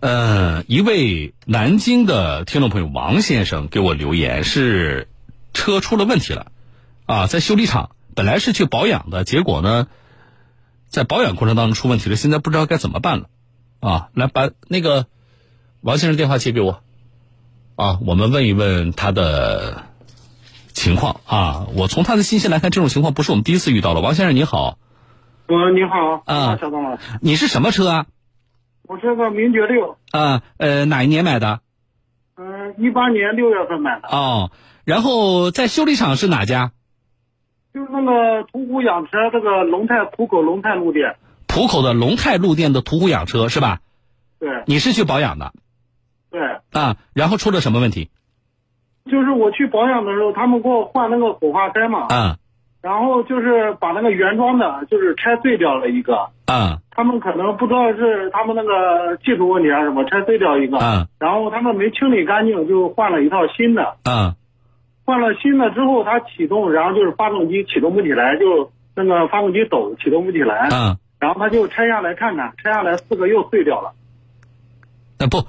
呃，一位南京的听众朋友王先生给我留言，是车出了问题了，啊，在修理厂本来是去保养的，结果呢，在保养过程当中出问题了，现在不知道该怎么办了，啊，来把那个王先生电话接给我，啊，我们问一问他的情况。啊，我从他的信息来看，这种情况不是我们第一次遇到了。王先生你好，喂，你好，啊小东老师，你是什么车啊？我是个名爵六，啊，呃，哪一年买的？嗯、一八年六月份买的，哦，然后在修理厂是哪家？就是那个途虎养车这个龙泰浦口龙泰路店，浦口的龙泰路店的途虎养车是吧？对你是去保养的对，啊？然后出了什么问题？就是我去保养的时候，他们给我换那个火花塞嘛，啊然后就是把那个原装的，就是拆碎掉了一个，啊他们可能不知道是他们那个技术问题还是什么，拆碎掉一个，啊然后他们没清理干净，就换了一套新的。啊换了新的之后，它启动，然后就是发动机启动不起来，就那个发动机抖，启动不起来。啊！然后他就拆下来看看，拆下来四个又碎掉了。那不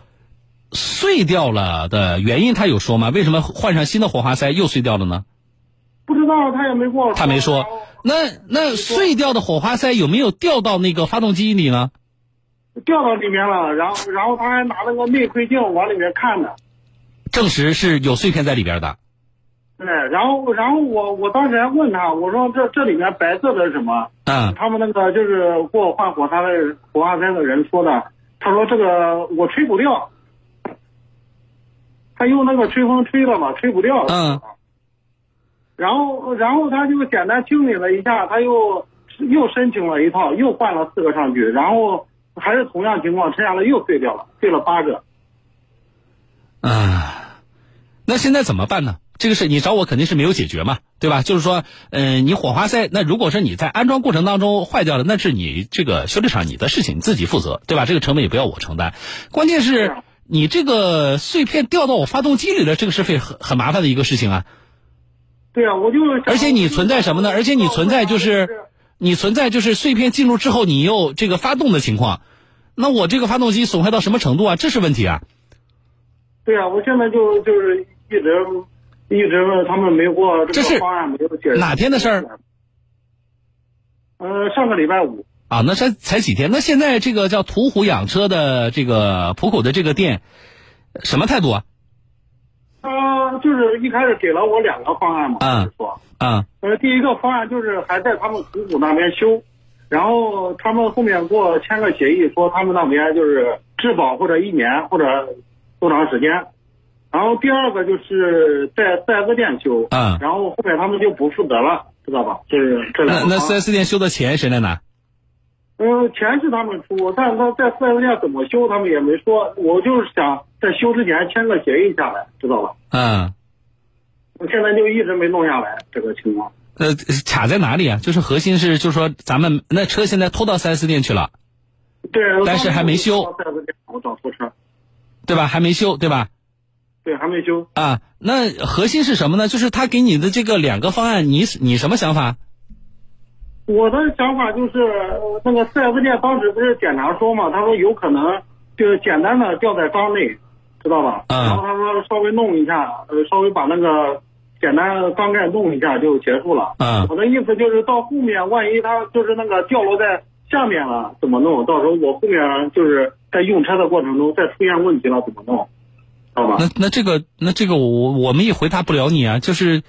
碎掉了的原因他有说吗？为什么换上新的火花塞又碎掉了呢？不知道他也没跟我说。他没说那那碎掉的火花塞有没有掉到那个发动机里呢？掉到里面了，然后然后他还拿那个内窥镜往里面看呢。证实是有碎片在里边的。对，然后然后我我当时还问他，我说这这里面白色的是什么？嗯他们那个就是给我换火花的火花塞的人说的，他说这个我吹不掉，他用那个吹风吹了嘛，吹不掉。嗯。然后然后他就简单清理了一下，他又又申请了一套，又换了四个上去，然后还是同样情况，拆下来又碎掉了，碎了八个。啊，那现在怎么办呢？这个事你找我肯定是没有解决嘛，对吧？就是说，嗯、你火花塞，那如果说你在安装过程当中坏掉了，那是你这个修理厂你的事情，你自己负责，对吧？这个成本也不要我承担。关键是你这个碎片掉到我发动机里了，这个是非很很麻烦的一个事情啊。对啊，我就想而且你存在什么呢？而且你存在就是你存在就是碎片进入之后，你又这个发动的情况，那我这个发动机损坏到什么程度啊？这是问题啊。对啊，我现在就就是一直一直问他们没过这是个方案没有解决。哪天的事儿？呃，上个礼拜五。啊，那才才几天？那现在这个叫途虎养车的这个浦口的这个店，什么态度啊？他就是一开始给了我两个方案嘛，嗯就是说，嗯呃，第一个方案就是还在他们途虎那边修，然后他们后面给我签个协议，说他们那边就是质保或者一年或者多长时间。然后第二个就是在四 S 店修，嗯然后后面他们就不负责了，知道吧？就是这两那那四。S 店修的钱谁来拿？呃，钱是他们出，但是他在四 S 店怎么修，他们也没说。我就是想在修之前签个协议下来，知道吧？嗯，我现在就一直没弄下来这个情况。呃，卡在哪里啊？就是核心是，就是说咱们那车现在拖到四 S 店去了，对，但是还没修我找拖车，对吧？还没修，对吧？对，还没修。啊，那核心是什么呢？就是他给你的这个两个方案，你你什么想法？我的想法就是，呃那个四 S 店当时不是检查说嘛，他说有可能就是简单的掉在缸内，知道吧？嗯然后他说稍微弄一下，呃，稍微把那个简单缸盖弄一下就结束了。嗯我的意思就是到后面万一他就是那个掉落在下面了怎么弄？到时候我后面就是在用车的过程中再出现问题了怎么弄？知道吧？那那这个那这个我我们也回答不了你啊，就是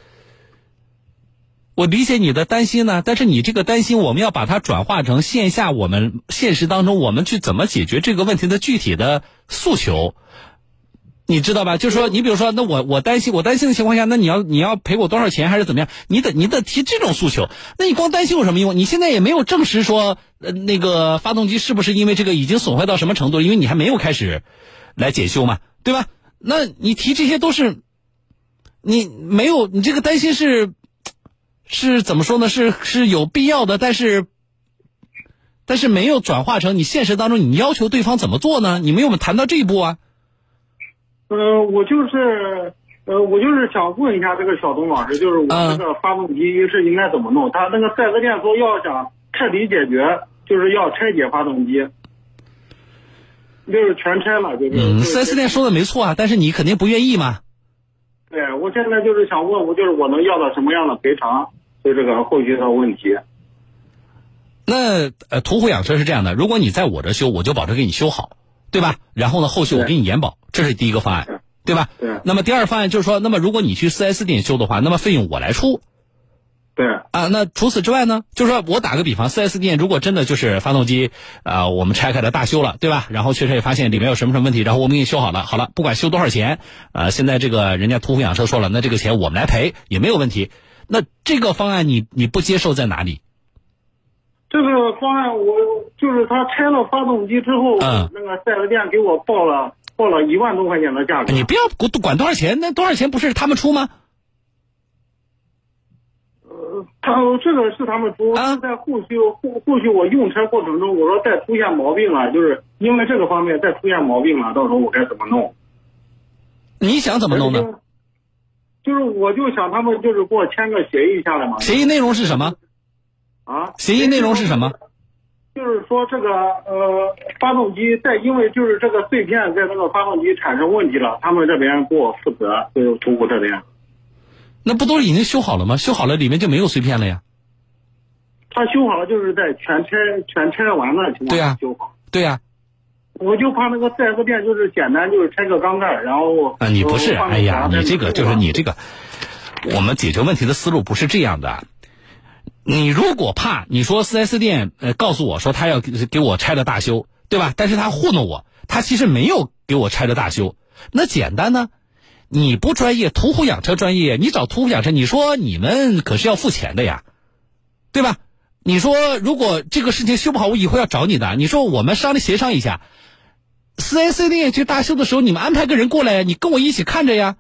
我理解你的担心呢，但是你这个担心我们要把它转化成线下我们现实当中我们去怎么解决这个问题的具体的诉求。你知道吧？就是说，你比如说，那我我担心，我担心的情况下，那你要你要赔我多少钱，还是怎么样？你得你得提这种诉求。那你光担心有什么用？你现在也没有证实说，呃，那个发动机是不是因为这个已经损坏到什么程度？因为你还没有开始来检修嘛，对吧？那你提这些都是，你没有，你这个担心是是怎么说呢？是是有必要的，但是但是没有转化成你现实当中你要求对方怎么做呢？你没有谈到这一步啊。呃，我就是，呃，我就是想问一下这个小东老师，就是我嗯这个发动机是应该怎么弄？他那个四 S 店说要想彻底解决，就是要拆解发动机。就是全拆了，就是。嗯，四 S 店说的没错啊，但是你肯定不愿意嘛。对，我现在就是想问，我就是我能要到什么样的赔偿？就这个后续的问题。那呃，途虎养车是这样的，如果你在我这修，我就保证给你修好，对吧？然后呢，后续我给你延保，这是第一个方案，对吧？对。那么第二方案就是说，那么如果你去四 S 店修的话，那么费用我来出。对。啊，那除此之外呢？就是说我打个比方，四 S 店如果真的就是发动机啊，我们拆开了大修了，对吧？然后确实也发现里面有什么什么问题，然后我们给你修好了，好了，不管修多少钱，呃，现在这个人家途虎养车说了，那这个钱我们来赔也没有问题。那这个方案你你不接受在哪里？这个方案我就是他拆了发动机之后，嗯，那个四 S 店给我报了报了一万多块钱的价格。你不要管管多少钱，那多少钱不是他们出吗？呃，他这个是他们出，啊，在后续后后续我用车过程中，我说再出现毛病了，就是因为这个方面再出现毛病了，到时候我该怎么弄？你想怎么弄呢？就是我就想他们就是给我签个协议下来嘛。协议内容是什么？啊？协议内容是什么？就是说这个呃，发动机在因为就是这个碎片在那个发动机产生问题了，他们这边给我负责，就是途虎这边。那不都已经修好了吗？修好了里面就没有碎片了呀。他修好了，就是在全拆全拆完的情况下修好。对呀。我就怕那个四 S 店就是简单就是拆个缸盖，然后啊，你不是，哎呀，你这个就是你这个，我们解决问题的思路不是这样的。你如果怕，你说四 S 店呃告诉我说他要给我拆了大修，对吧？但是他糊弄我，他其实没有给我拆了大修。那简单呢？你不专业，途虎养车专业，你找途虎养车，你说你们可是要付钱的呀，对吧？你说如果这个事情修不好，我以后要找你的。你说我们商量协商一下。四 S 店去大修的时候，你们安排个人过来，你跟我一起看着呀。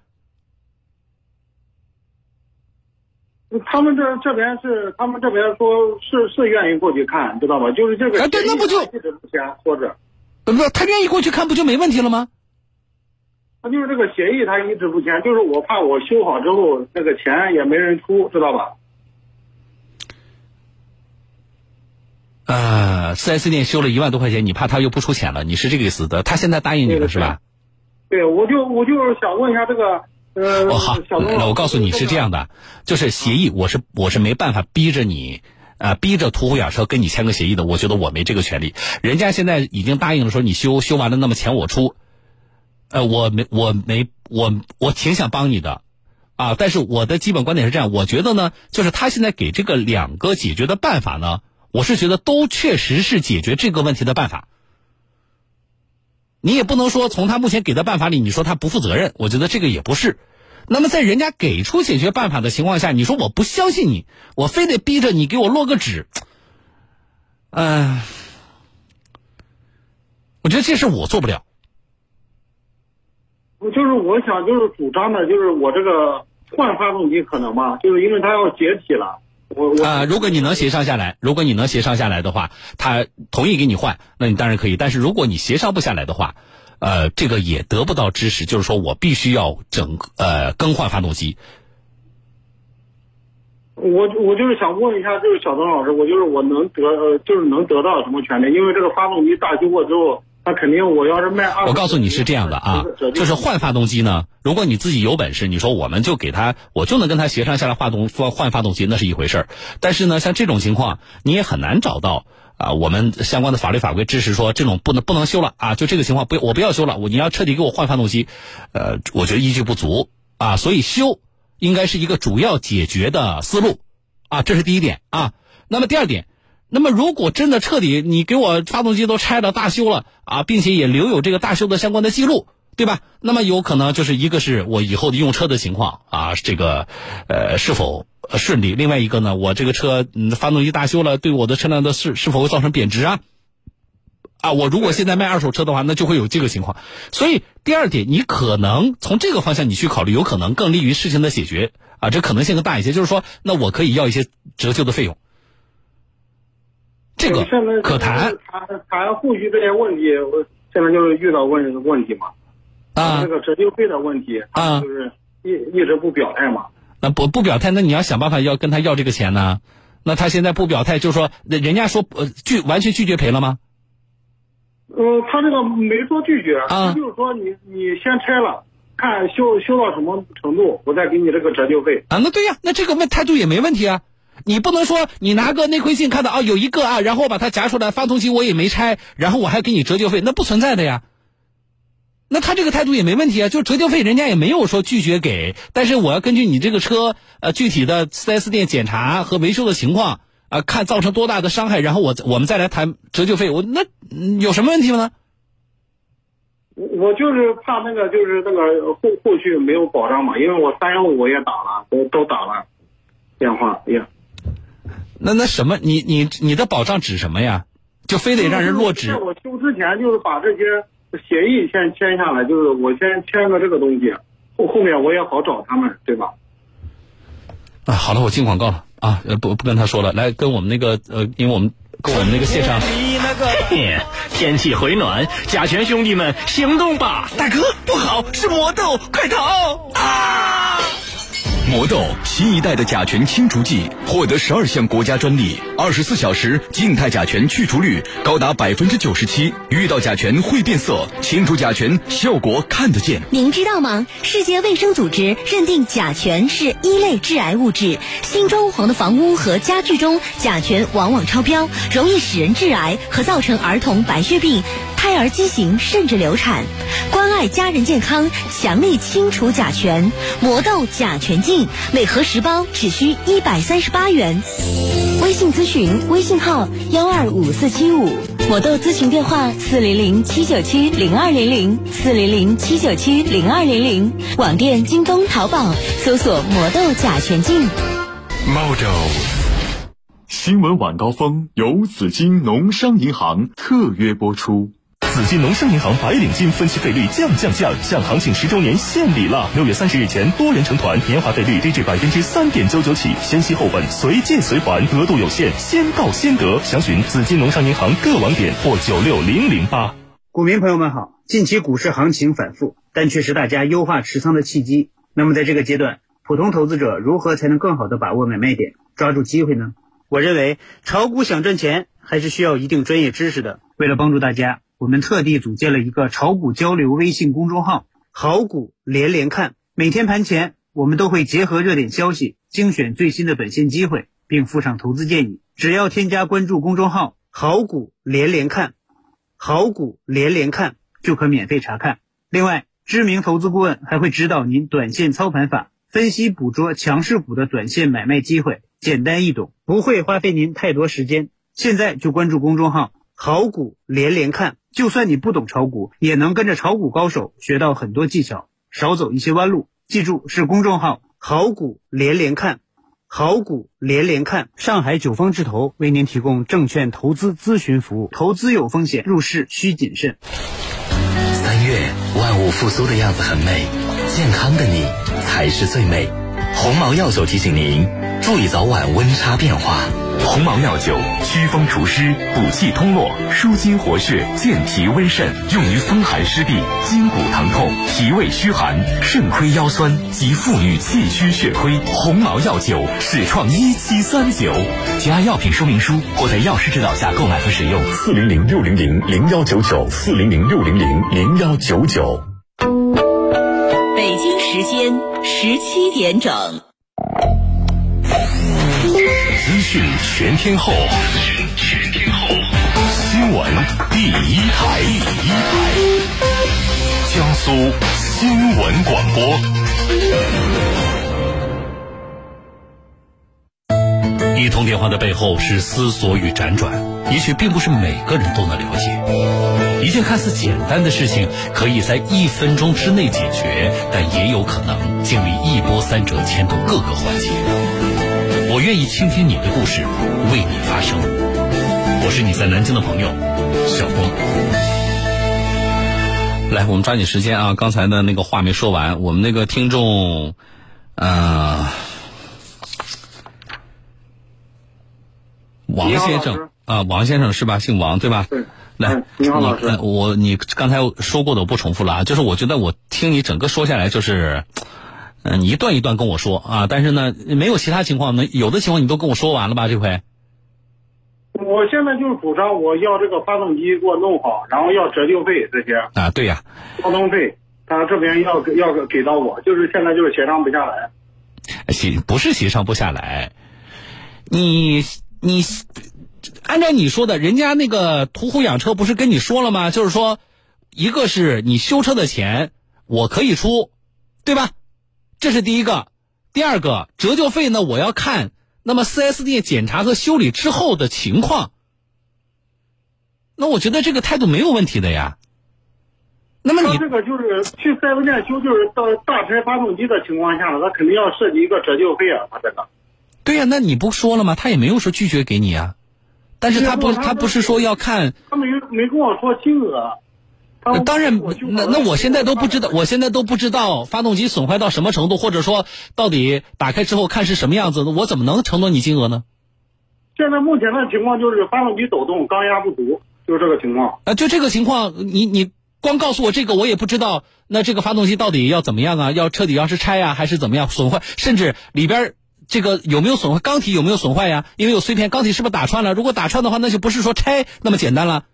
他们这这边是，他们这边说是是愿意过去看，知道吧？就是这个。啊，对，那不就一直不签，说着。不，他愿意过去看，不就没问题了吗？他就是这个协议，他一直不签，就是我怕我修好之后，那个钱也没人出，知道吧？呃，四 S 店修了一万多块钱，你怕他又不出钱了？你是这个意思的？他现在答应你了是吧？对，我就我就是想问一下这个，呃，哦好，那我告诉你是这样的，就是协议，我是我是没办法逼着你，呃，逼着途虎养车跟你签个协议的，我觉得我没这个权利。人家现在已经答应了，说你修修完了，那么钱我出。呃，我没我没我我挺想帮你的，啊，但是我的基本观点是这样，我觉得呢，就是他现在给这个两个解决的办法呢。我是觉得都确实是解决这个问题的办法，你也不能说从他目前给的办法里，你说他不负责任，我觉得这个也不是。那么在人家给出解决办法的情况下，你说我不相信你，我非得逼着你给我落个纸，嗯，我觉得这事我做不了。我就是我想就是主张的，就是我这个换发动机可能吗？就是因为它要解体了。啊，如果你能协商下来，如果你能协商下来的话，他同意给你换，那你当然可以。但是如果你协商不下来的话，呃，这个也得不到支持，就是说我必须要整呃更换发动机。我我就是想问一下，就是小曾老师，我就是我能得呃，就是能得到什么权利？因为这个发动机大修过之后。那肯定，我要是卖二，我告诉你是这样的啊，就是换发动机呢。如果你自己有本事，你说我们就给他，我就能跟他协商下来，换动换发动机那是一回事儿。但是呢，像这种情况，你也很难找到啊，我们相关的法律法规支持说这种不能不能修了啊。就这个情况，不我不要修了，我你要彻底给我换发动机，呃，我觉得依据不足啊。所以修应该是一个主要解决的思路啊，这是第一点啊。那么第二点。那么，如果真的彻底你给我发动机都拆了大修了啊，并且也留有这个大修的相关的记录，对吧？那么有可能就是一个是我以后的用车的情况啊，这个呃是否顺利？另外一个呢，我这个车发动机大修了，对我的车辆的是是否会造成贬值啊？啊，我如果现在卖二手车的话，那就会有这个情况。所以第二点，你可能从这个方向你去考虑，有可能更利于事情的解决啊，这可能性更大一些。就是说，那我可以要一些折旧的费用。这个可谈，谈谈后续这些问题，我现在就是遇到问问题嘛，啊，这个折旧费的问题，啊，就是一一直不表态嘛。那不不表态，那你要想办法要跟他要这个钱呢。那他现在不表态，就是说，人家说呃拒完全拒绝赔了吗？呃，他这个没说拒绝，啊他就是说你你先拆了，看修修到什么程度，我再给你这个折旧费。啊，那对呀，那这个问态度也没问题啊。你不能说你拿个内窥镜看到啊有一个啊，然后我把它夹出来，发动机我也没拆，然后我还给你折旧费，那不存在的呀。那他这个态度也没问题啊，就折旧费人家也没有说拒绝给，但是我要根据你这个车呃具体的 4S 店检查和维修的情况啊、看造成多大的伤害，然后我我们再来谈折旧费，我那、有什么问题吗？我就是怕那个就是那个后后续没有保障嘛，因为我三幺五我也打了，都都打了电话，哎呀，那那什么，你你你的保障指什么呀？就非得让人落在纸？我修之前就是把这些协议先签下来，就是我先签个这个东西，后后面我也好找他们，对吧？啊，好了，我进广告了啊，呃，不不跟他说了，来跟我们那个呃，因为我们跟我们那个线上，嘿天气回暖，甲醛兄弟们行动吧！大哥，不好，是魔豆，快逃啊！魔豆新一代的甲醛清除剂获得十二项国家专利，二十四小时静态甲醛去除率高达百分之九十七，遇到甲醛会变色，清除甲醛效果看得见。您知道吗？世界卫生组织认定甲醛是一类致癌物质，新装潢的房屋和家具中甲醛往往超标，容易使人致癌和造成儿童白血病、胎儿畸形甚至流产。关爱家人健康，强力清除甲醛，魔豆甲醛净，每盒十包只需一百三十八元。微信咨询微信号幺二五四七五，魔豆咨询电话四零零七九七零二零零四零零七九七零二零零，网店京东、淘宝搜索魔豆甲醛净。Modo。新闻晚高峰由紫金农商银行特约播出。紫金农商银行白领金分期费率降降降，向行情十周年献礼啦！六月三十日前，多人成团，年化费率低至百分之三点九九起，先息后本，随借随还，额度有限，先到先得。详询紫金农商银行各网点或九六零零八。股民朋友们好，近期股市行情反复，但却是大家优化持仓的契机。那么在这个阶段，普通投资者如何才能更好的把握买卖点，抓住机会呢？我认为炒股想赚钱，还是需要一定专业知识的。为了帮助大家，我们特地组建了一个炒股交流微信公众号“好股连连看”。每天盘前，我们都会结合热点消息，精选最新的短线机会，并附上投资建议。只要添加关注公众号“好股连连看”。好股连连看就可免费查看。另外，知名投资顾问还会指导您短线操盘法，分析捕捉强势股的短线买卖机会，简单易懂，不会花费您太多时间。现在就关注公众号“好股连连看”，就算你不懂炒股，也能跟着炒股高手学到很多技巧，少走一些弯路。记住，是公众号“好股连连看”。好股连连看，上海九方智投为您提供证券投资咨询服务，投资有风险，入市需谨慎。三月，万物复苏的样子很美，健康的你才是最美。鸿茅药酒提醒您注意早晚温差变化。鸿茅药酒祛风除湿、补气通络、舒筋活血、健脾温肾，用于风寒湿痹、筋骨疼痛、脾胃虚寒、肾亏腰酸及妇女气虚血亏。鸿茅药酒始创一七三九，加药品说明书或在药师指导下购买和使用。四零零六零零零幺九九，四零零六零零零幺九九。北京时间十七点整。资讯全天候，新闻第一台，第一台，江苏新闻广播。一通电话的背后是思索与辗转，也许并不是每个人都能了解。一件看似简单的事情，可以在一分钟之内解决，但也有可能经历一波三折，牵动各个环节。我愿意倾听你的故事，为你发声。我是你在南京的朋友小东。来，我们抓紧时间啊！刚才的那个话没说完，我们那个听众，呃，王先生啊，王先生是吧？姓王对吧？对。来嗯，你好老师呃我你刚才说过的我不重复了啊，就是我觉得我听你整个说下来就是。嗯，你一段一段跟我说啊，但是呢，没有其他情况呢，有的情况你都跟我说完了吧？这回，我我现在就是主张我要这个发动机给我弄好，然后要折旧费这些啊，对呀，交通费，他这边要要给到我，就是现在就是协商不下来。协不是协商不下来，你你按照你说的，人家那个途虎养车不是跟你说了吗？就是说，一个是你修车的钱我可以出，对吧？这是第一个，第二个折旧费呢，我要看那么 4S 店检查和修理之后的情况。那我觉得这个态度没有问题的呀。那么你这个就是去 4S 店修，就是到大拆发动机的情况下呢，他肯定要涉及一个折旧费啊，他这个。对呀，那你不说了吗？他也没有说拒绝给你啊，但是他不，他不是说要看。他没没跟我说金额。当然，那那我现在都不知道，我现在都不知道发动机损坏到什么程度，或者说到底打开之后看是什么样子，我怎么能承诺你金额呢？现在目前的情况就是发动机抖动，缸压不足，就是这个情况。啊，就这个情况，你你光告诉我这个，我也不知道。那这个发动机到底要怎么样啊？要彻底要是拆啊，还是怎么样？损坏，甚至里边这个有没有损坏？缸体有没有损坏呀？因为有碎片，缸体是不是打穿了？如果打穿的话，那就不是说拆那么简单了。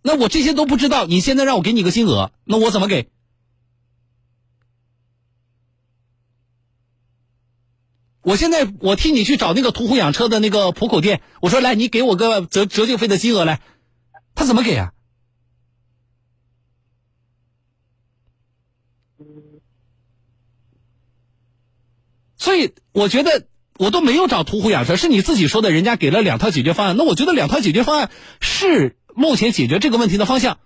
那我这些都不知道，你现在让我给你个金额，那我怎么给？我现在我替你去找那个途虎养车的那个浦口店，我说来，你给我个折折旧费的金额来，他怎么给啊？所以我觉得我都没有找途虎养车，是你自己说的，人家给了两套解决方案，那我觉得两套解决方案是。目前解决这个问题的方向，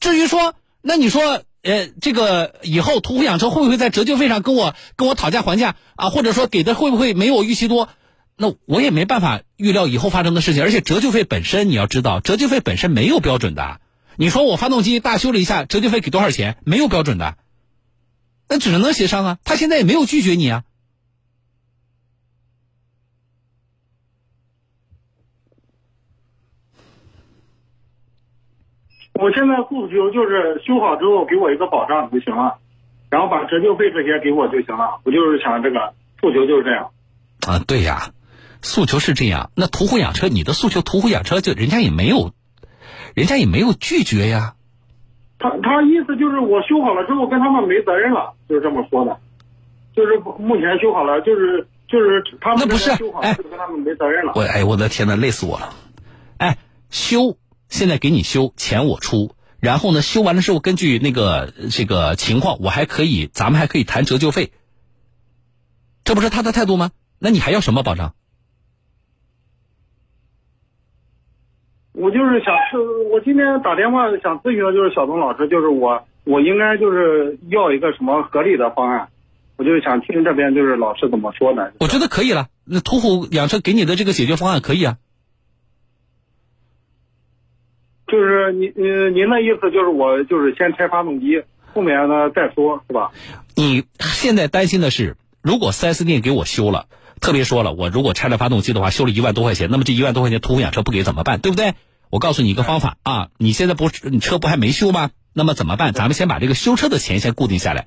至于说，那你说，呃，这个以后途虎养车会不会在折旧费上跟我跟我讨价还价啊？或者说给的会不会没我预期多？那我也没办法预料以后发生的事情。而且折旧费本身你要知道，折旧费本身没有标准的。你说我发动机大修了一下，折旧费给多少钱？没有标准的，那只能协商啊。他现在也没有拒绝你啊。我现在诉求就是修好之后给我一个保障就行了，然后把折旧费这些给我就行了。我就是想这个诉求就是这样。啊，对呀，诉求是这样。那途虎养车，你的诉求途虎养车就人家也没有，人家也没有拒绝呀。他他意思就是我修好了之后跟他们没责任了，就是这么说的。就是目前修好了，就是就是他们那不是哎，跟他们没责任了。我哎，我的天呐，累死我了！哎，修。现在给你修，钱我出，然后呢，修完了之后，根据那个这个情况，我还可以，咱们还可以谈折旧费。这不是他的态度吗？那你还要什么保障？我就是想，我今天打电话想咨询的就是小东老师，就是我，我应该就是要一个什么合理的方案，我就是想听这边就是老师怎么说的。我觉得可以了，那途虎养车给你的这个解决方案可以啊。就是您您您的意思就是我就是先拆发动机，后面呢再说，是吧？你现在担心的是，如果 4S 店给我修了，特别说了，我如果拆了发动机的话，修了一万多块钱，那么这一万多块钱途虎养车不给怎么办？对不对？我告诉你一个方法啊，你现在不你车不还没修吗？那么怎么办？咱们先把这个修车的钱先固定下来，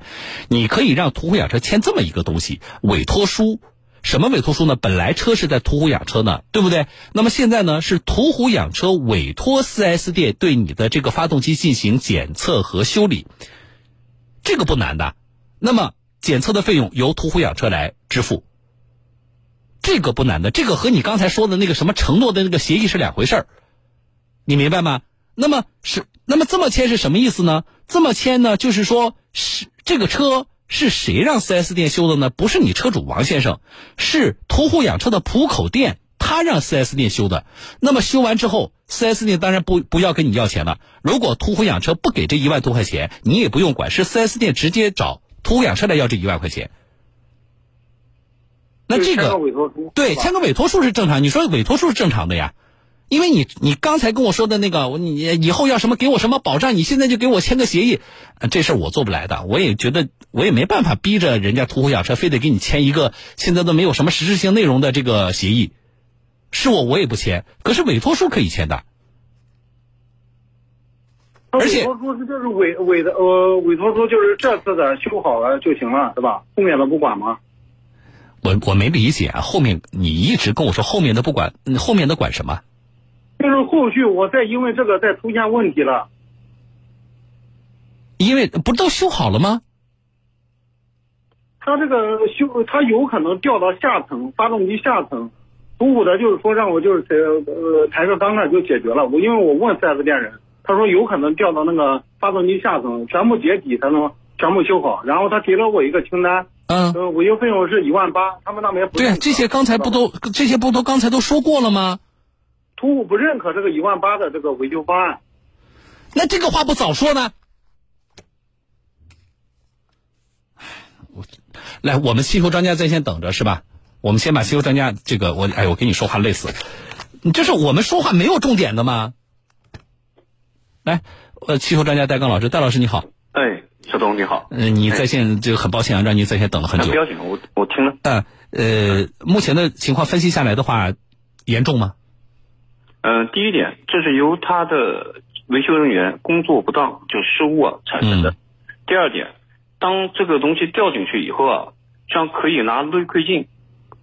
你可以让途虎养车签这么一个东西，委托书。什么委托书呢？本来车是在途虎养车呢，对不对？那么现在呢，是途虎养车委托 4S 店对你的这个发动机进行检测和修理，这个不难的。那么检测的费用由途虎养车来支付，这个不难的。这个和你刚才说的那个什么承诺的那个协议是两回事儿，你明白吗？那么是那么这么签是什么意思呢？这么签呢，就是说是这个车。是谁让 4S 店修的呢？不是你车主王先生，是途虎养车的浦口店，他让 4S 店修的。那么修完之后，4S 店当然不不要跟你要钱了。如果途虎养车不给这一万多块钱，你也不用管，是 4S 店直接找途虎养车来要这一万块钱。那这个对签个委托书是正常，你说委托书是正常的呀。因为你你刚才跟我说的那个，你以后要什么给我什么保障，你现在就给我签个协议，这事儿我做不来的。我也觉得我也没办法逼着人家途虎养车非得给你签一个现在都没有什么实质性内容的这个协议，是我我也不签。可是委托书可以签的，而且委托书是就是委委的呃委托书就是这次的修好了就行了，是吧？后面的不管吗？我我没理解啊，后面你一直跟我说后面的不管，嗯后面的管什么？就是后续我再因为这个再出现问题了，因为不都修好了吗？他这个修他有可能掉到下层，发动机下层。补补的就是说让我就是抬呃抬个缸盖就解决了。我因为我问四 S 店人，他说有可能掉到那个发动机下层，全部解体才能全部修好。然后他给了我一个清单，嗯，呃，维修费用是一万八，他们那边不对这些刚才不都这些不都刚才都说过了吗？途虎不认可这个一万八的这个维修方案。那这个话不早说呢？我来，我们汽修专家在线等着是吧？我们先把汽修专家这个，我哎，我跟你说话累死了，你这是我们说话没有重点的吗？来，呃，汽修专家戴刚老师，戴老师你好，哎，小东你好。嗯、你在线这个很抱歉啊，让你在线等了很久哎不。要紧，我我听了。嗯呃，目前的情况分析下来的话，严重吗？嗯、第一点，这是由他的维修人员工作不当就失误啊产生的。嗯。第二点，当这个东西掉进去以后啊，像可以拿内窥镜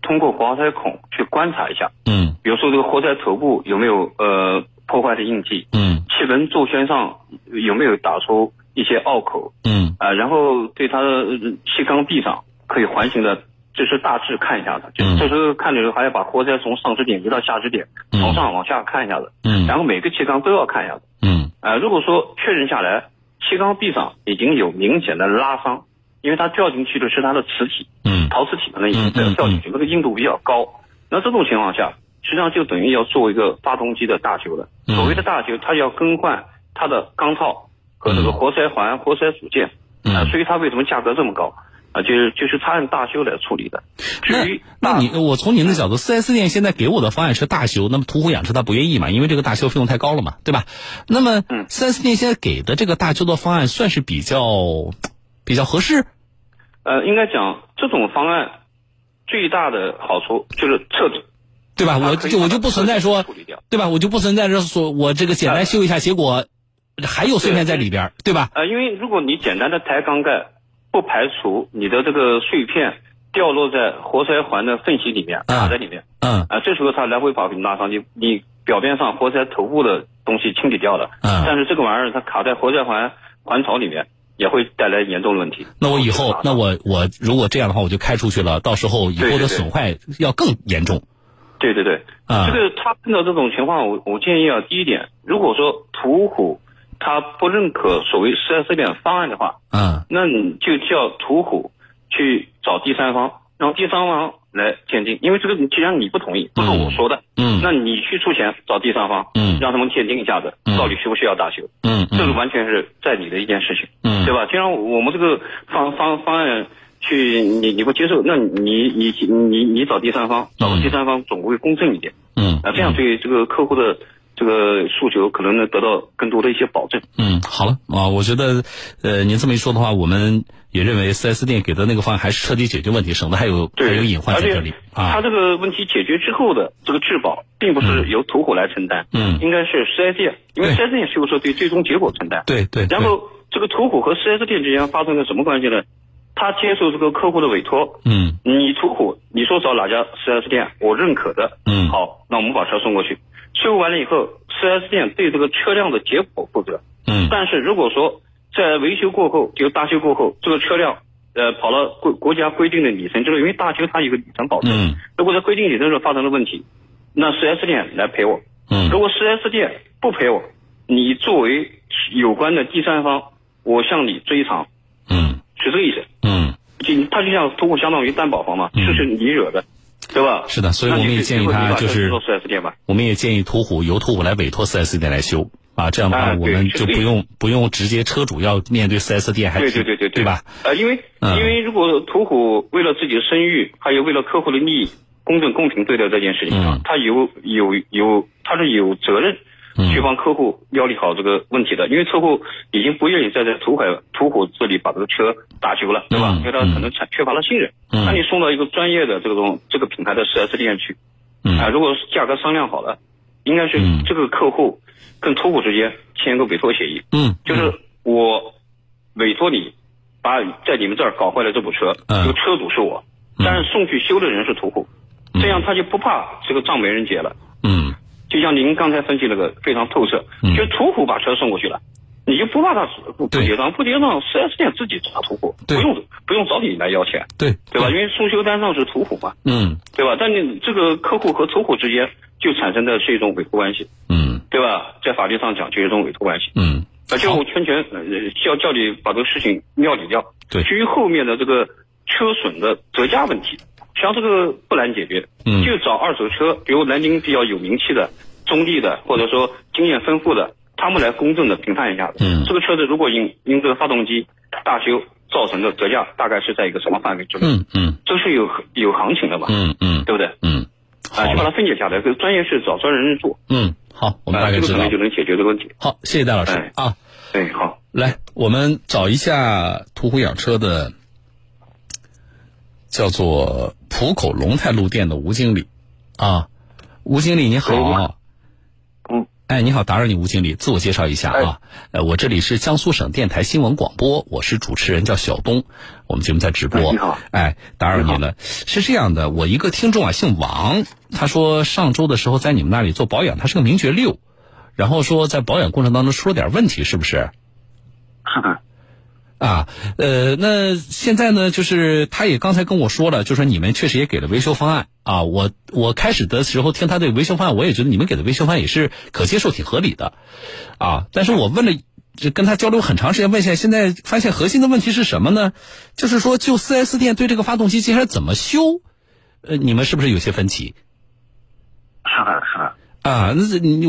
通过活塞孔去观察一下，嗯。比如说这个活塞头部有没有呃破坏的印记，嗯。气门座圈上有没有打出一些凹口，嗯。啊、然后对它的呃气缸壁上可以环形的，这是大致看一下的。就是这时候看的时候还要把活塞从上支点移到下支点，嗯从上往下看一下子，嗯然后每个气缸都要看一下子。嗯啊、如果说确认下来气缸壁上已经有明显的拉伤，因为它掉进去的是它的磁体，嗯陶瓷体可能已经掉进去，那个硬度比较高。那这种情况下，实际上就等于要做一个发动机的大修了。嗯所谓的大修，它要更换它的钢套和这个嗯活塞环、活塞组件。嗯啊，所以它为什么价格这么高？啊，就是就是他按大修来处理的。至于那你我从您的角度4 S 店现在给我的方案是大修，那么途虎养车他不愿意嘛，因为这个大修费用太高了嘛，对吧？那么嗯4 S 店现在给的这个大修的方案算是比较比较合适，呃，应该讲这种方案最大的好处就是彻底，对吧？我就我就不存在说。对吧？我就不存在着说我这个简单修一下，结果还有碎片在里边，对吧？呃，因为如果你简单的抬缸盖，不排除你的这个碎片掉落在活塞环的缝隙里面，嗯卡在里面。嗯啊、这时候它来回跑给你拉伤，你你表面上活塞头部的东西清理掉了，嗯但是这个玩意儿它卡在活塞环环槽里面，也会带来严重的问题。那我以后，那我我如果这样的话，我就开出去了，到时候以后的损坏要更严重。对对对，啊。这个他碰到这种情况，我我建议啊，第一点，如果说途虎他不认可所谓4 S 店方案的话，嗯。那你就叫途虎去找第三方，让第三方来鉴定，因为这个既然你不同意，不是我说的，嗯。那你去出钱找第三方，嗯。让他们鉴定一下子，嗯。到底需不需要大修，嗯这个嗯完全是在你的一件事情，嗯。对吧？既然我们这个方方方案去你你不接受，那你你你你找第三方，找个第三方总会公正一点，嗯。啊，这样对这个客户的这个诉求可能能得到更多的一些保证。嗯，好了啊，我觉得，呃，您这么一说的话，我们也认为 4S 店给的那个方案还是彻底解决问题，省得还有还，有隐患在这里啊它。这个问题解决之后的这个质保，并不是由途虎来承担，嗯应该是4 S 店，因为对4 S 店修车对最终结果承担。对对，对然后这个途虎和4 S 店之间发生了什么关系呢？他接受这个客户的委托，嗯你途虎，你说找哪家 4S 店，我认可的，嗯好，那我们把车送过去，修完了以后，4S 店对这个车辆的结果负责。嗯。但是如果说在维修过后，就大修过后，这个车辆呃跑了国国家规定的里程之后，因为大修它有个里程保证，嗯。如果在规定里程时候发生了问题，那 4S 店来赔我。嗯。如果 4S 店不赔我，你作为有关的第三方，我向你追偿，嗯。是这个意思。嗯，就他就像通过相当于担保方嘛，嗯。这是你惹的，对吧？是的，所以我们也建议他就是做 4S 店吧。我们也建议途虎由途虎来委托 4S 店来修啊，这样的话我们就不用不用直接车主要面对 4S 店还对对对对对吧？？呃，因为、嗯因为如果途虎为了自己的声誉，还有为了客户的利益，公正公平对待这件事情上，嗯他有有有他是有责任嗯去帮客户料理好这个问题的，因为客户已经不愿意再在途海途虎这里把这个车打修了，对吧？嗯因为他可能产缺乏了信任。嗯。那你送到一个专业的这种这个品牌的 4S 店去，嗯。啊，如果是价格商量好了，应该是嗯。这个客户跟途虎之间签一个委托协议，嗯，就是我委托你把在你们这儿搞坏了这部车，嗯。这个车主是我，但是送去修的人是途虎，这样他就不怕这个账没人结了。嗯，就像您刚才分析那个非常透彻，就途虎把车送过去了，你就不怕他不不结账，不结账四 S 店自己查途虎，不用不用找你来要钱，对对吧？因为送修单上是途虎嘛，嗯，对吧？但你这个客户和途虎之间就产生的是一种委托关系，嗯，对吧？在法律上讲就是一种委托关系，嗯，那就我全权呃叫叫你把这个事情料理掉。对，至于后面的这个车损的折价问题，实际上这个不难解决，嗯，就找二手车，比如南京比较有名气的、中立的，或者说经验丰富的，他们来公正的评判一下，嗯，这个车子如果因因这个发动机大修造成的折价，大概是在一个什么范围之内？嗯嗯，这是有有行情的嘛？嗯嗯，对不对？嗯，啊，就把它分解下来，这专业是找专人做。嗯，好，我们大概知道，这个可能就能解决这个问题。好，谢谢戴老师啊。哎，好，来，我们找一下途虎养车的。叫做浦口龙泰路店的吴经理，啊，吴经理你好，嗯，哎，你好，打扰你，吴经理，自我介绍一下啊，呃，我这里是江苏省电台新闻广播，我是主持人叫小东，我们节目在直播，你好，哎，打扰你了，是这样的，我一个听众啊，姓王，他说上周的时候在你们那里做保养，他是个名爵六，然后说在保养过程当中出了点问题，是不是？是的。啊，呃，那现在呢，就是他也刚才跟我说了，就说你们确实也给了维修方案啊。我我开始的时候听他的维修方案，我也觉得你们给的维修方案也是可接受、挺合理的，啊。但是我问了，就跟他交流很长时间，问一下，现在发现核心的问题是什么呢？就是说，就四 S 店对这个发动机接下来怎么修，呃，你们是不是有些分歧？是的，是的。啊，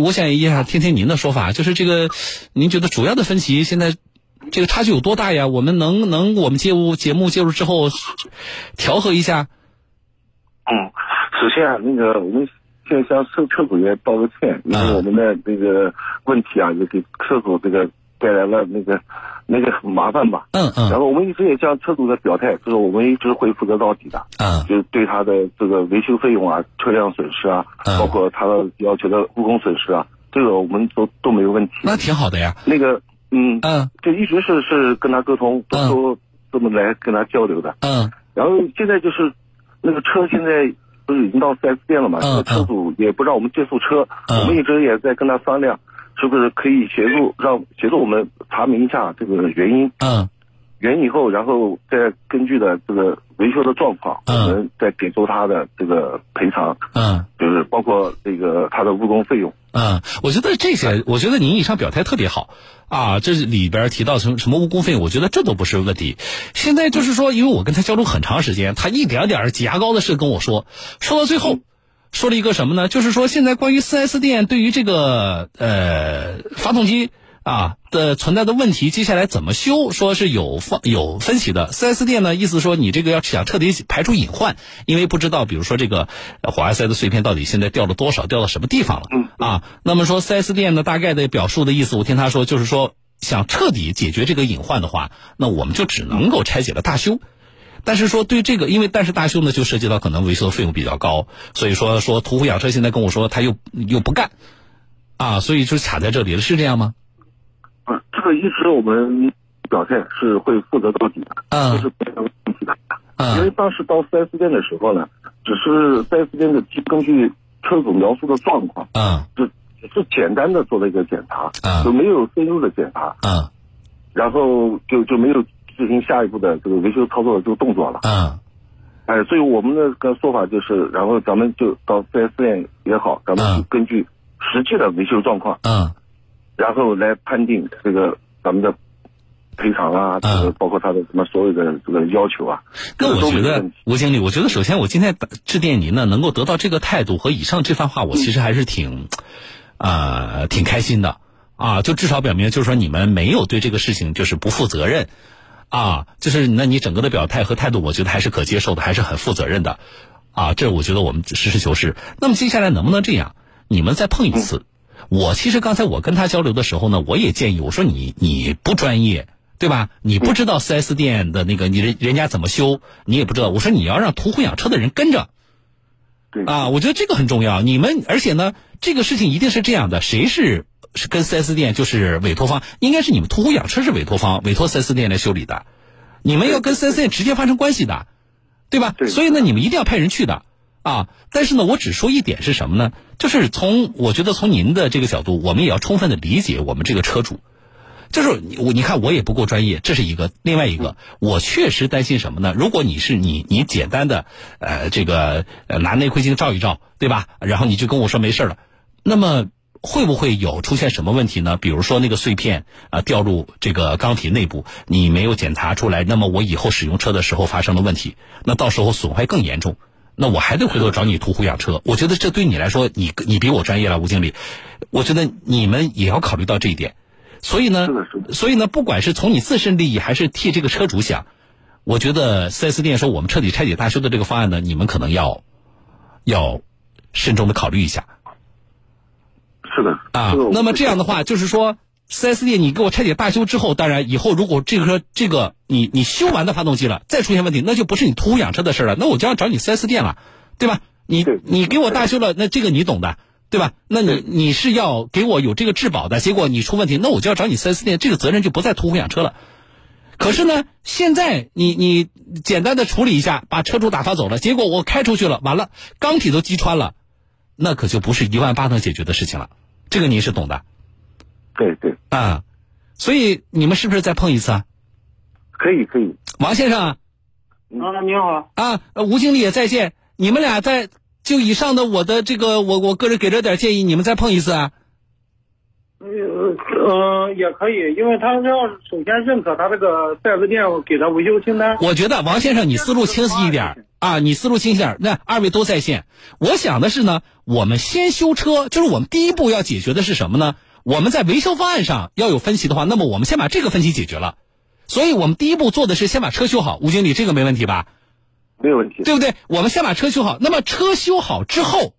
我想一下，听听您的说法，就是这个，您觉得主要的分歧现在？这个差距有多大呀？我们能能我们介入节目介入之后调和一下。嗯，首先啊，那个我们现在向车车主也道个歉，因为我们的这个问题啊，就给车主这个带来了那个那个很麻烦吧。嗯嗯。然后我们一直也向车主的表态，就是我们一直会负责到底的。嗯。就是对他的这个维修费用啊、车辆损失啊，包括他的要求的误工损失啊，这个我们都都没有问题。那挺好的呀。那个。嗯嗯，就一直是是跟他沟通，都这么来跟他交流的。嗯，然后现在就是那个车现在不是已经到四 S 店了嘛？嗯，车主也不让我们接触车，我们一直也在跟他商量，是不是可以协助让协助我们查明一下这个原因。嗯，原因以后，然后再根据的这个维修的状况，我们再给出他的这个赔偿。嗯，就是包括这个他的误工费用。嗯，我觉得这些，我觉得您以上表态特别好啊，这里边提到什么什么误工费，我觉得这都不是问题。现在就是说，因为我跟他交流很长时间，他一点点挤牙膏的事跟我说，说到最后，说了一个什么呢？就是说现在关于四 S 店对于这个呃发动机啊的存在的问题，接下来怎么修，说是有方有分析的。四 S 店呢，意思说你这个要想彻底排除隐患，因为不知道，比如说这个火花塞的碎片到底现在掉了多少，掉到什么地方了啊？那么说四 S 店呢，大概的表述的意思，我听他说就是说，想彻底解决这个隐患的话，那我们就只能够拆解了大修。但是说对这个，因为但是大修呢，就涉及到可能维修的费用比较高，所以说说途虎养车现在跟我说他又又不干啊，所以就卡在这里了，是这样吗？嗯，这个一直我们表态是会负责到底的，嗯，这是没有问题的。嗯，因为当时到四 S 店的时候呢，只是四 S 店的根据车主描述的状况，嗯，就只是简单的做了一个检查，嗯，就没有深入的检查，嗯，然后就就没有进行下一步的这个维修操作的这个动作了，嗯，哎，所以我们的个说法就是，然后咱们就到四 S 店也好，咱们根据实际的维修状况，嗯。然后来判定这个咱们的赔偿啊，这个包括他的什么所有的这个要求啊。那我觉得吴经理，我觉得首先我今天致电您呢，能够得到这个态度和以上这番话，我其实还是挺，呃，挺开心的啊。就至少表明，就是说你们没有对这个事情就是不负责任啊，就是那你整个的表态和态度，我觉得还是可接受的，还是很负责任的啊。这我觉得我们实事求是。那么接下来能不能这样？你们再碰一次？我其实刚才我跟他交流的时候呢，我也建议我说你你不专业，对吧？你不知道四 S 店的那个你人人家怎么修，你也不知道。我说你要让途虎养车的人跟着，啊，我觉得这个很重要。你们而且呢，这个事情一定是这样的，谁是是跟四 S 店就是委托方，应该是你们途虎养车是委托方，委托四 S 店来修理的，你们要跟四 S 店直接发生关系的。对吧？所以呢，你们一定要派人去的啊。但是呢，我只说一点是什么呢？就是从我觉得从您的这个角度，我们也要充分的理解我们这个车主。就是我，你看我也不够专业，这是一个。另外一个，我确实担心什么呢？如果你是你，你简单的呃这个拿内窥镜照一照，对吧？然后你就跟我说没事了，那么会不会有出现什么问题呢？比如说那个碎片啊掉入这个钢体内部，你没有检查出来，那么我以后使用车的时候发生了问题，那到时候损坏更严重，那我还得回头找你途虎养车。我觉得这对你来说，你你比我专业了，吴经理，我觉得你们也要考虑到这一点。所以呢，所以呢，不管是从你自身利益，还是替这个车主想，我觉得四 S 店说我们彻底拆解大修的这个方案呢，你们可能要要慎重的考虑一下。是的啊，那么这样的话，就是说四 S 店你给我拆解大修之后，当然以后如果这个车这个你你修完的发动机了再出现问题，那就不是你途虎养车的事了，那我就要找你四 S 店了，对吧？你你给我大修了，那这个你懂的。对吧？那你你是要给我有这个质保的，结果你出问题，那我就要找你四 S 店，这个责任就不在途虎养车了。可是呢，现在你你简单的处理一下，把车主打发走了，结果我开出去了，完了钢体都击穿了，那可就不是一万八能解决的事情了。这个您是懂的。对对啊，所以你们是不是再碰一次啊？可以可以。王先生啊，你好啊，吴经理也在线，你们俩在。就以上的我的这个，我我个人给了点建议，你们再碰一次啊。呃呃，也可以，因为他要首先认可他这个四 S 店给的维修清单。我觉得王先生你思路清晰一点啊，你思路清晰点。那二位都在线，我想的是呢，我们先修车，就是我们第一步要解决的是什么呢？我们在维修方案上要有分歧的话，那么我们先把这个分歧解决了。所以我们第一步做的是先把车修好。吴经理，这个没问题吧？没有问题，对不对？我们先把车修好。那么车修好之后，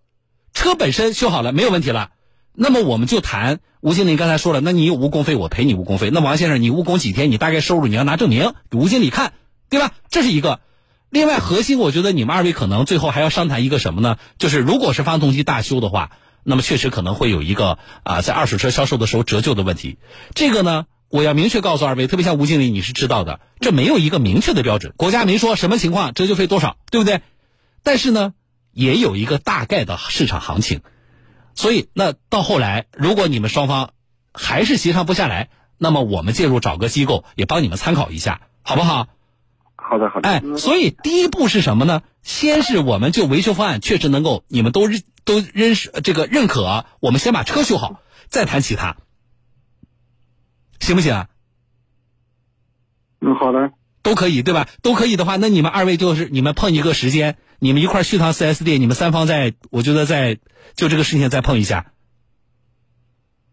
车本身修好了，没有问题了。那么我们就谈吴经理刚才说了，那你有误工费，我赔你误工费。那王先生，你误工几天？你大概收入你要拿证明给吴经理看，对吧？这是一个。另外，核心我觉得你们二位可能最后还要商谈一个什么呢？就是如果是发动机大修的话，那么确实可能会有一个啊，在二手车销售的时候折旧的问题。这个呢？我要明确告诉二位，特别像吴经理，你是知道的，这没有一个明确的标准，国家没说什么情况折旧费多少，对不对？但是呢，也有一个大概的市场行情，所以那到后来，如果你们双方还是协商不下来，那么我们介入找个机构也帮你们参考一下，好不好？好的，好的。哎，所以第一步是什么呢？先是我们就维修方案确实能够你们都都认识这个认可，我们先把车修好，再谈其他。行不行？嗯，好的，都可以，对吧？都可以的话，那你们二位就是你们碰一个时间，你们一块去趟四 S 店，你们三方在，我觉得在就这个事情再碰一下，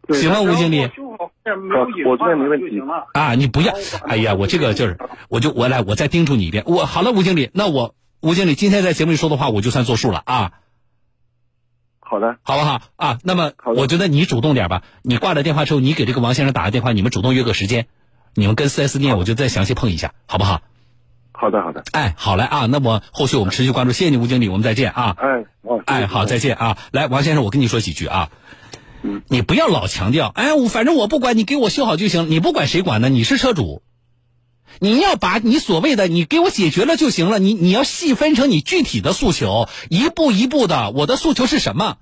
行吗，吴经理？我这边没问题啊，你不要，哎呀，我这个就是，我就我来，我再叮嘱你一遍，我好了，吴经理，那我吴经理今天在节目里说的话，我就算作数了啊。好的，好不好啊？那么我觉得你主动点吧。你挂了电话之后，你给这个王先生打个电话，你们主动约个时间，你们跟四 S 店，我就再详细碰一下，好不好？好的，好的。哎，好嘞啊！那么后续我们持续关注，谢谢你，吴经理，我们再见啊！哎，哎，好，再见啊！来，王先生，我跟你说几句啊。嗯。你不要老强调，哎，我反正我不管你给我修好就行，你不管谁管呢？你是车主，你要把你所谓的你给我解决了就行了，你你要细分成你具体的诉求，一步一步的，我的诉求是什么？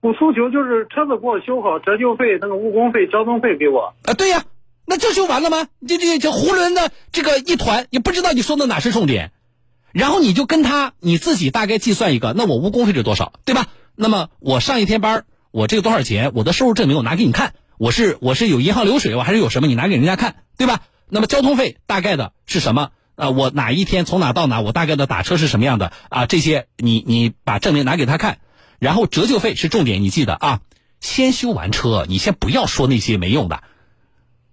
我诉求就是车子给我修好，折旧费、那个误工费、交通费给我。啊，对呀，那这就完了吗？这这这囫囵的这个一团，也不知道你说的哪是重点，然后你就跟他你自己大概计算一个，那我误工费是多少，对吧？那么我上一天班，我这个多少钱？我的收入证明我拿给你看，我是我是有银行流水，我还是有什么？你拿给人家看，对吧？那么交通费大概的是什么？啊，我哪一天从哪到哪，我大概的打车是什么样的？啊，这些你你把证明拿给他看。然后折旧费是重点，你记得啊，先修完车，你先不要说那些没用的，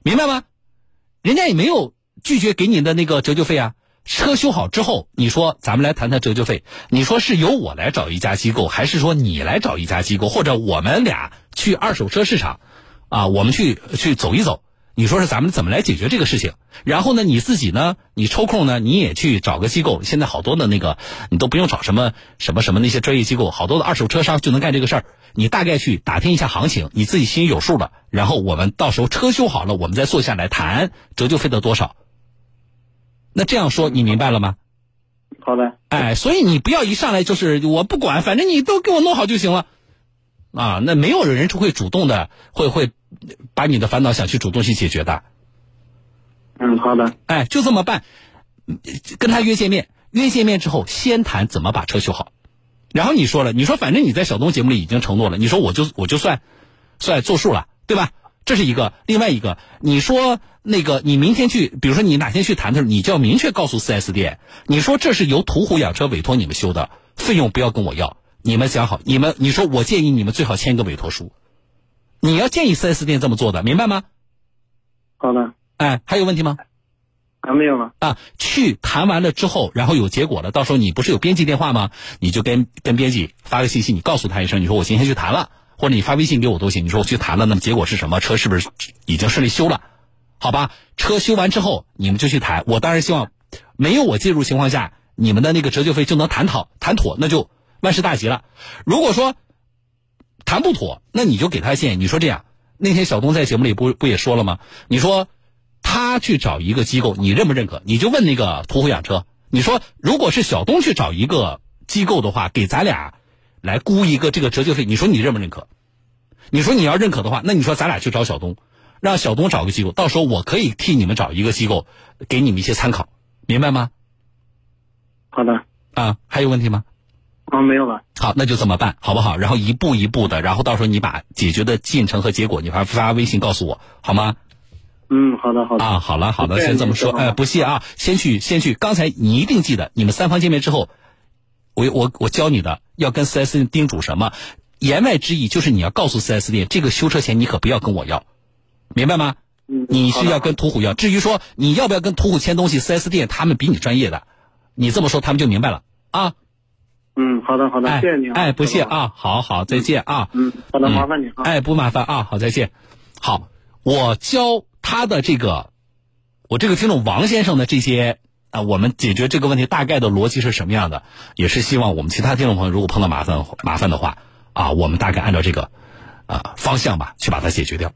明白吗？人家也没有拒绝给你的那个折旧费啊。车修好之后，你说咱们来谈谈折旧费，你说是由我来找一家机构，还是说你来找一家机构，或者我们俩去二手车市场，啊，我们去去走一走。你说是咱们怎么来解决这个事情？然后呢，你自己呢，你抽空呢，你也去找个机构。现在好多的那个，你都不用找什么什么什么那些专业机构，好多的二手车商就能干这个事儿。你大概去打听一下行情，你自己心里有数了。然后我们到时候车修好了，我们再坐下来谈折旧费的多少。那这样说你明白了吗？好的。哎，所以你不要一上来就是我不管，反正你都给我弄好就行了。啊，那没有人会主动的，会会把你的烦恼想去主动去解决的。嗯，好的。哎，就这么办，跟他约见面，约见面之后先谈怎么把车修好。然后你说了，你说反正你在小东节目里已经承诺了，你说我就我就算算作数了，对吧？这是一个，另外一个，你说那个你明天去，比如说你哪天去谈的时候，你就要明确告诉四 S 店，你说这是由途虎养车委托你们修的，费用不要跟我要。你们想好，你们你说我建议你们最好签一个委托书，你要建议 4S 店这么做的，明白吗？好的。哎，还有问题吗？还没有了。啊，去谈完了之后，然后有结果了，到时候你不是有编辑电话吗？你就跟跟编辑发个信息，你告诉他一声，你说我今天去谈了，或者你发微信给我都行。你说我去谈了，那么结果是什么？车是不是已经顺利修了？好吧，车修完之后，你们就去谈。我当然希望没有我介入情况下，你们的那个折旧费就能谈讨，谈妥那就。万事大吉了。如果说谈不妥，那你就给他建议。你说这样，那天小东在节目里不不也说了吗？你说他去找一个机构，你认不认可？你就问那个途虎养车。你说，如果是小东去找一个机构的话，给咱俩来估一个这个折旧费，你说你认不认可？你说你要认可的话，那你说咱俩去找小东，让小东找个机构，到时候我可以替你们找一个机构，给你们一些参考，明白吗？好的。啊，还有问题吗？啊，没有了。好，那就这么办，好不好？然后一步一步的，然后到时候你把解决的进程和结果，你发发微信告诉我，好吗？嗯，好的，好的。啊，好了，好的，先这么说。哎，不谢啊，先去，先去。刚才你一定记得，你们三方见面之后，我我我教你的，要跟四 S 店叮嘱什么？言外之意就是你要告诉四 S 店，这个修车钱你可不要跟我要，明白吗？嗯。你是要跟途虎要。至于说你要不要跟途虎签东西，四 S 店他们比你专业的，你这么说他们就明白了啊。嗯，好的，好的，谢谢你。哎，不谢啊，好好，再见啊。嗯，好的，麻烦你啊。哎，不麻烦啊，好，再见。好，我教他的这个，我这个听众王先生的这些啊，我们解决这个问题大概的逻辑是什么样的？也是希望我们其他听众朋友如果碰到麻烦麻烦的话啊，我们大概按照这个啊方向吧，去把它解决掉啊。